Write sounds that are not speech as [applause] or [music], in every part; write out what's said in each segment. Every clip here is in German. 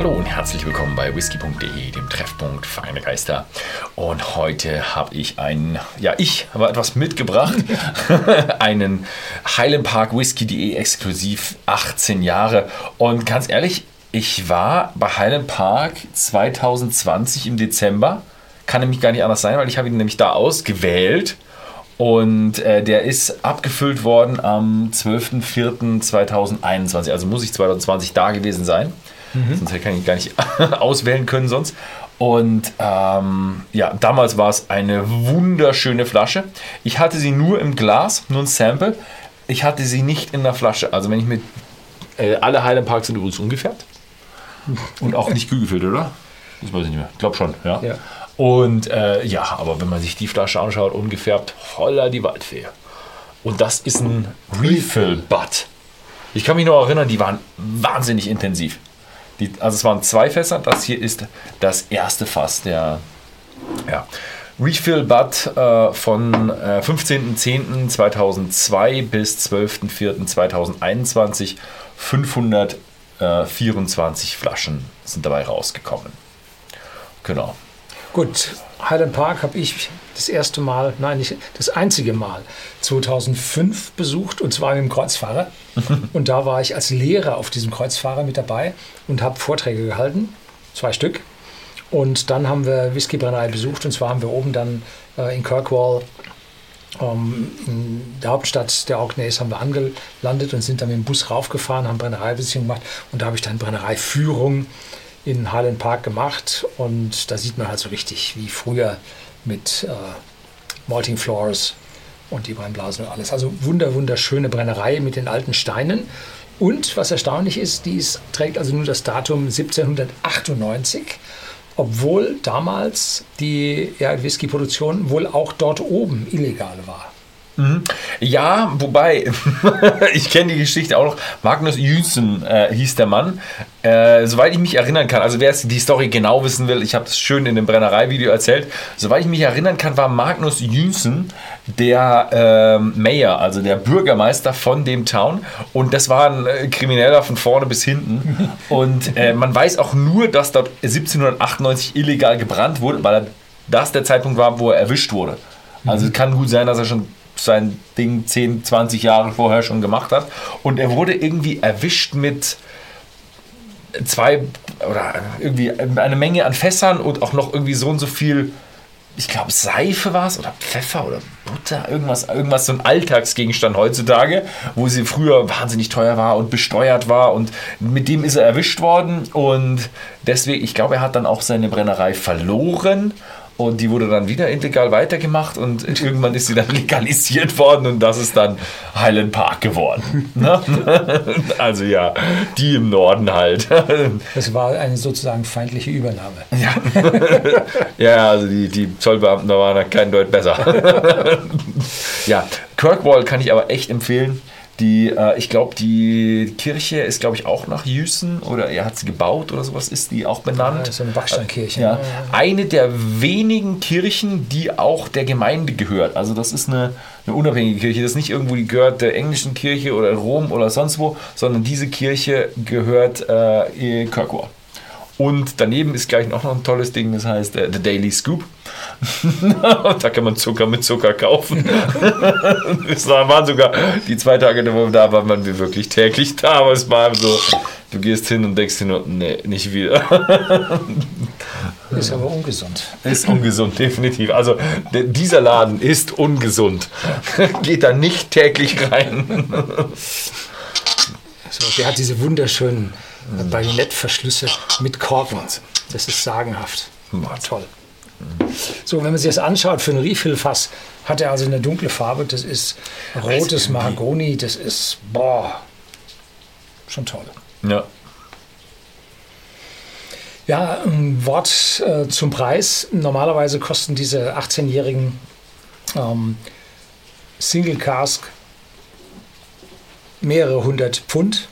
Hallo und herzlich willkommen bei whisky.de, dem Treffpunkt Feine Geister. Und heute habe ich einen, ja, ich habe etwas mitgebracht. [laughs] einen Highland Park Whisky.de exklusiv 18 Jahre. Und ganz ehrlich, ich war bei Highland Park 2020 im Dezember. Kann nämlich gar nicht anders sein, weil ich habe ihn nämlich da ausgewählt. Und äh, der ist abgefüllt worden am 12.04.2021. Also muss ich 2020 da gewesen sein. Mhm. Sonst hätte ich gar nicht [laughs] auswählen können sonst. Und ähm, ja, damals war es eine wunderschöne Flasche. Ich hatte sie nur im Glas, nur ein Sample. Ich hatte sie nicht in der Flasche. Also wenn ich mit äh, alle Highland Parks sind übrigens ungefärbt. Und auch nicht kühl gefüllt, oder? Das weiß ich nicht mehr. Ich glaube schon, ja. ja. Und äh, ja, aber wenn man sich die Flasche anschaut, ungefärbt, holla die Waldfee. Und das ist ein Refill-Butt. Ich kann mich noch erinnern, die waren wahnsinnig intensiv. Die, also es waren zwei Fässer, das hier ist das erste Fass. Der ja, Refill Bud äh, von äh, 15.10.2002 bis 12.04.2021. 524 Flaschen sind dabei rausgekommen. Genau. Gut, Highland Park habe ich das erste Mal, nein, nicht das einzige Mal 2005 besucht und zwar mit dem Kreuzfahrer. [laughs] und da war ich als Lehrer auf diesem Kreuzfahrer mit dabei und habe Vorträge gehalten, zwei Stück. Und dann haben wir Whiskybrennerei besucht und zwar haben wir oben dann äh, in Kirkwall ähm, in der Hauptstadt der Orkneys haben wir angelandet und sind dann mit dem Bus raufgefahren, haben Brennereibesichtigung gemacht und da habe ich dann Brennereiführung in Highland Park gemacht und da sieht man halt so richtig wie früher mit äh, Malting Floors und die Brennblasen und alles. Also wunder, wunderschöne Brennerei mit den alten Steinen. Und was erstaunlich ist, dies trägt also nur das Datum 1798, obwohl damals die ja, Whisky-Produktion wohl auch dort oben illegal war. Mhm. Ja, wobei, [laughs] ich kenne die Geschichte auch noch. Magnus Jüssen äh, hieß der Mann. Äh, soweit ich mich erinnern kann, also wer die Story genau wissen will, ich habe das schön in dem Brennerei-Video erzählt. Soweit ich mich erinnern kann, war Magnus Jüssen der äh, Mayor, also der Bürgermeister von dem Town. Und das war ein äh, Krimineller von vorne bis hinten. [laughs] Und äh, man weiß auch nur, dass dort 1798 illegal gebrannt wurde, weil das der Zeitpunkt war, wo er erwischt wurde. Also es kann gut sein, dass er schon sein Ding 10, 20 Jahre vorher schon gemacht hat. Und er wurde irgendwie erwischt mit zwei oder irgendwie eine Menge an Fässern und auch noch irgendwie so und so viel, ich glaube Seife war es oder Pfeffer oder Butter, irgendwas, irgendwas so ein Alltagsgegenstand heutzutage, wo sie früher wahnsinnig teuer war und besteuert war und mit dem ist er erwischt worden und deswegen, ich glaube, er hat dann auch seine Brennerei verloren und die wurde dann wieder illegal weitergemacht und irgendwann ist sie dann [laughs] legalisiert worden und das ist dann Highland Park geworden. Ne? [laughs] also ja, die im Norden halt. [laughs] Das war eine sozusagen feindliche Übernahme. Ja, ja also die, die Zollbeamten da waren kein Deut besser. ja, Kirkwall kann ich aber echt empfehlen. Die, äh, ich glaube, die Kirche ist, glaube ich, auch nach Jüssen oder er hat sie gebaut oder sowas, ist die auch benannt. Ja, so eine Backsteinkirche. Ja. Eine der wenigen Kirchen, die auch der Gemeinde gehört. Also das ist eine, eine unabhängige Kirche. Das ist nicht irgendwo, die gehört der englischen Kirche oder Rom oder sonst wo, sondern diese Kirche gehört äh, Kirkwall. Und daneben ist gleich noch ein tolles Ding, das heißt äh, The Daily Scoop. [laughs] da kann man Zucker mit Zucker kaufen. [laughs] es waren sogar die zwei Tage, wo wir da waren, waren wir wirklich täglich da. Aber es war so, du gehst hin und denkst dir nur, nee, nicht wieder. ist aber ungesund. Ist ungesund, definitiv. Also dieser Laden ist ungesund. [laughs] Geht da nicht täglich rein. So, der hat diese wunderschönen mhm. Bajonettverschlüsse mit Korken. Das ist sagenhaft. War toll. So, wenn man sich das anschaut, für ein Refill-Fass hat er also eine dunkle Farbe. Das ist rotes Mahagoni. Das ist, boah, schon toll. Ja. Ja, ein Wort äh, zum Preis. Normalerweise kosten diese 18-jährigen ähm, Single Cask mehrere hundert Pfund.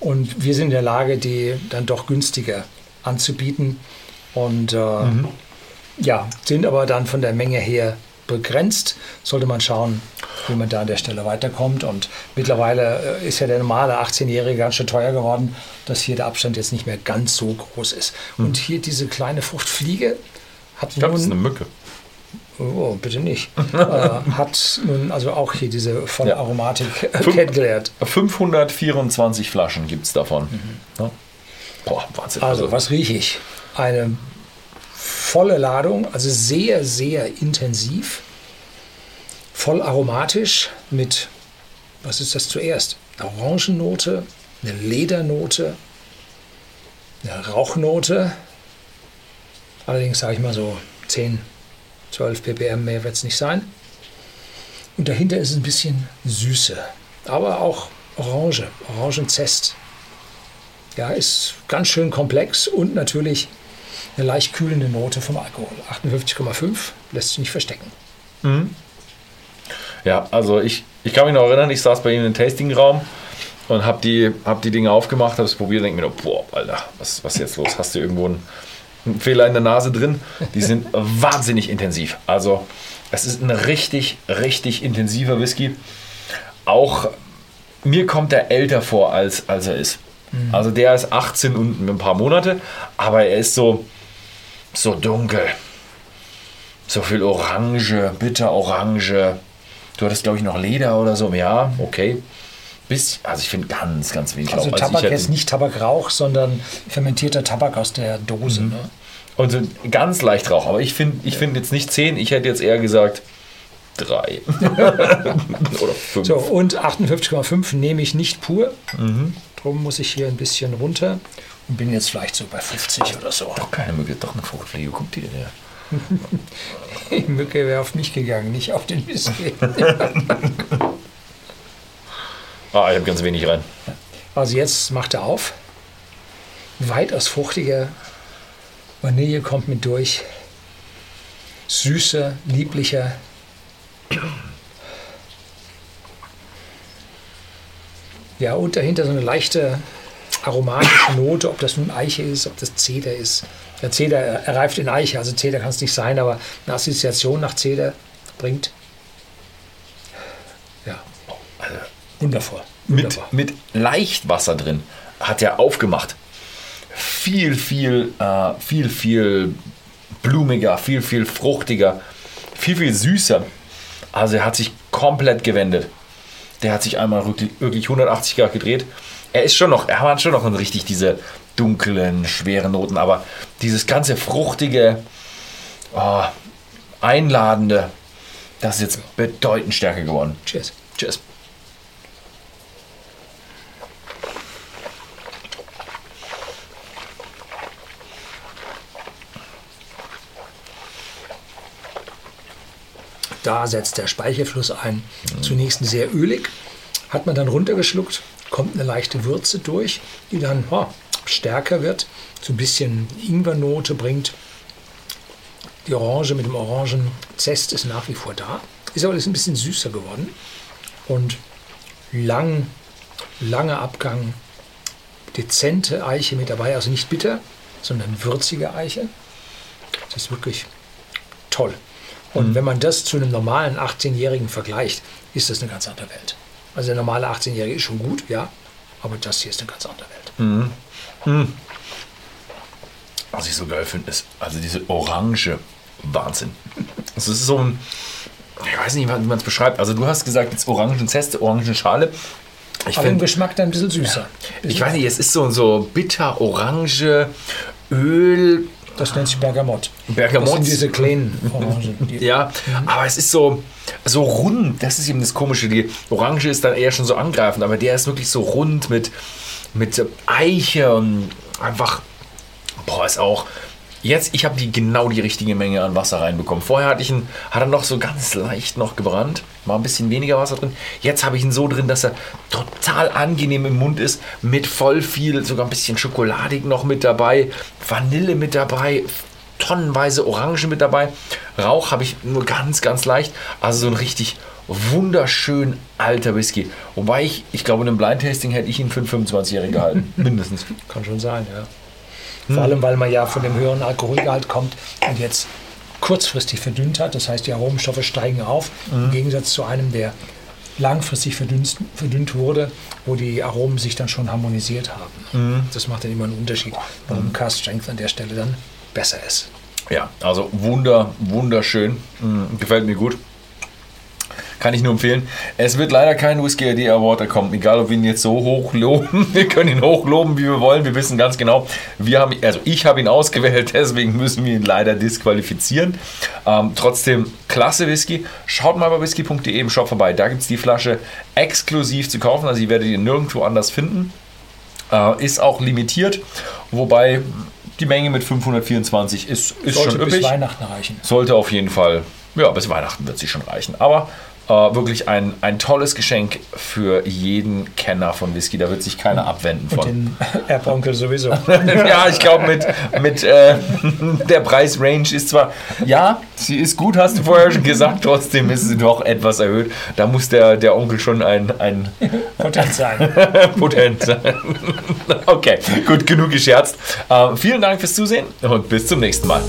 Und wir sind in der Lage, die dann doch günstiger anzubieten. Und äh, mhm. ja, sind aber dann von der Menge her begrenzt. Sollte man schauen, wie man da an der Stelle weiterkommt. Und mittlerweile äh, ist ja der normale 18-Jährige ganz schön teuer geworden, dass hier der Abstand jetzt nicht mehr ganz so groß ist. Hm. Und hier diese kleine Fruchtfliege hat Ich glaube, das ist eine nun, Mücke. Oh, bitte nicht, [laughs] äh, hat nun also auch hier diese volle Ja. Aromatik äh, Fünf- kennengelernt. 524 Flaschen gibt es davon. Ja. Boah, Wahnsinn. Mhm. Also, was rieche ich? Eine volle Ladung, also sehr, sehr intensiv, voll aromatisch mit, was ist das zuerst? Eine Orangennote, eine Ledernote, eine Rauchnote. Allerdings sage ich mal so 10, 12 ppm mehr wird es nicht sein. Und dahinter ist ein bisschen Süße, aber auch Orange, Orangenzest. Ja, ist ganz schön komplex und natürlich eine leicht kühlende Note vom Alkohol. 58,5 lässt sich nicht verstecken. Ja, also ich, ich kann mich noch erinnern, ich saß bei Ihnen im Tastingraum und habe die, hab die Dinge aufgemacht, habe es probiert und denke mir boah, Alter, was, ist jetzt los? Hast du irgendwo einen Fehler in der Nase drin? Die sind [laughs] wahnsinnig intensiv. Also es ist ein richtig, richtig intensiver Whisky. Auch mir kommt er älter vor, als, als er ist. Also der ist 18 und ein paar Monate, aber er ist so, so dunkel. So viel Orange, bitter Orange. Du hattest, glaube ich, noch Leder oder so. Ja, okay. Bis, also ich finde ganz, ganz wenig Also Rauch. Tabak ich hätte- jetzt nicht Tabakrauch, sondern fermentierter Tabak aus der Dose. Ne? Und so ganz leicht Rauch. Aber ich finde ich find jetzt nicht 10, ich hätte jetzt eher gesagt 3. [laughs] oder 5. So, und 58,5 nehme ich nicht pur. Drum muss ich hier ein bisschen runter und bin jetzt vielleicht so bei 50 oder so. Doch keine Mücke, doch eine Fruchtfliege. Guck dir her. [laughs] Die Mücke wäre auf mich gegangen, nicht auf den Whisky. [laughs] Ah, ich habe ganz wenig rein. Also jetzt macht er auf. Weitaus fruchtiger. Vanille kommt mit durch. Süßer, lieblicher. Ja, und dahinter so eine leichte aromatische Note, ob das nun Eiche ist, ob das Zeder ist. Der Zeder er reift in Eiche, also Zeder kann es nicht sein, aber eine Assoziation nach Zeder bringt. Ja, wundervoll. Mit, mit leicht Wasser drin. Hat er aufgemacht. Viel, viel, äh, viel, viel blumiger, viel, viel fruchtiger, viel, viel süßer. Also er hat sich komplett gewendet. Der hat sich einmal wirklich, wirklich 180 Grad gedreht. Er ist schon noch, er hat schon noch richtig diese dunklen, schweren Noten, aber dieses ganze fruchtige, oh, einladende, das ist jetzt bedeutend stärker geworden. Cheers. Cheers. Da setzt der Speichelfluss ein. Zunächst sehr ölig, hat man dann runtergeschluckt, kommt eine leichte Würze durch, die dann oh, stärker wird, so ein bisschen Ingwernote bringt. Die Orange mit dem Orangenzest ist nach wie vor da, ist aber alles ein bisschen süßer geworden und lang, langer Abgang, dezente Eiche mit dabei, also nicht bitter, sondern würzige Eiche. Das ist wirklich toll. Und wenn man das zu einem normalen 18-Jährigen vergleicht, ist das eine ganz andere Welt. Also der normale 18-Jährige ist schon gut, ja, aber das hier ist eine ganz andere Welt. Was ich so geil finde, ist also diese Orange. Wahnsinn. Es ist so ein, ich weiß nicht, wie man es beschreibt. Also du hast gesagt, jetzt Orangenzeste, Orangenschale. Ich aber im finde, Geschmack dann ein bisschen süßer. ich weiß nicht, es ist so, so bitter, Orange, Öl, Das nennt sich Bergamott. Bergamott. Das sind diese kleinen Orangen. Die Ja, aber es ist so, so rund. Das ist eben das Komische. Die Orange ist dann eher schon so angreifend, aber der ist wirklich so rund mit, mit Eiche und einfach, boah, ist auch. Jetzt, ich habe die genau die richtige Menge an Wasser reinbekommen. Vorher hatte ich ihn, hat er noch so ganz leicht noch gebrannt, war ein bisschen weniger Wasser drin. Jetzt habe ich ihn so drin, dass er total angenehm im Mund ist, mit voll viel, sogar ein bisschen schokoladig noch mit dabei, Vanille mit dabei, tonnenweise Orange mit dabei. Rauch habe ich nur ganz, ganz leicht. Also so ein richtig wunderschön alter Whisky. Wobei ich, ich glaube, in einem Blind Tasting hätte ich ihn für einen 25-Jährigen gehalten. [laughs] Mindestens. kann schon sein, ja. Vor allem, weil man ja von dem höheren Alkoholgehalt kommt und jetzt kurzfristig verdünnt hat. Das heißt, die Aromenstoffe steigen auf. Im Gegensatz zu einem, der langfristig verdünnt, verdünnt wurde, wo die Aromen sich dann schon harmonisiert haben. Mhm. Das macht dann immer einen Unterschied, warum Cast Strength an der Stelle dann besser ist. Ja, also wunder, wunderschön. Mm, gefällt mir gut. Kann ich nur empfehlen. Es wird leider kein Whisky AD Award kommen, egal ob wir ihn jetzt so hoch loben. [laughs] Wir können ihn hochloben, wie wir wollen. Wir wissen ganz genau, wir haben, also ich habe ihn ausgewählt, [laughs] deswegen müssen wir ihn leider disqualifizieren. Ähm, trotzdem klasse Whisky. Schaut mal bei whisky.de im Shop vorbei. Da gibt es die Flasche exklusiv zu kaufen. Also, die werdet ihr nirgendwo anders finden. Äh, ist auch limitiert, wobei die Menge mit 524 ist, ist Sollte schon bis üppig. Weihnachten reichen. Sollte auf jeden Fall, ja, bis Weihnachten wird sie schon reichen. Aber äh, wirklich ein, ein tolles Geschenk für jeden Kenner von Whisky. Da wird sich keiner abwenden Und von. den Erbonkel sowieso. [laughs] ja, ich glaube, mit, mit äh, [laughs] der Preisrange ist zwar, ja, sie ist gut, hast du vorher schon gesagt, trotzdem ist sie doch etwas erhöht. Da muss der, der Onkel schon ein, ein [laughs] Potent sein. Potent sein. okay, gut, genug gescherzt. Äh, vielen Dank fürs Zusehen und bis zum nächsten Mal.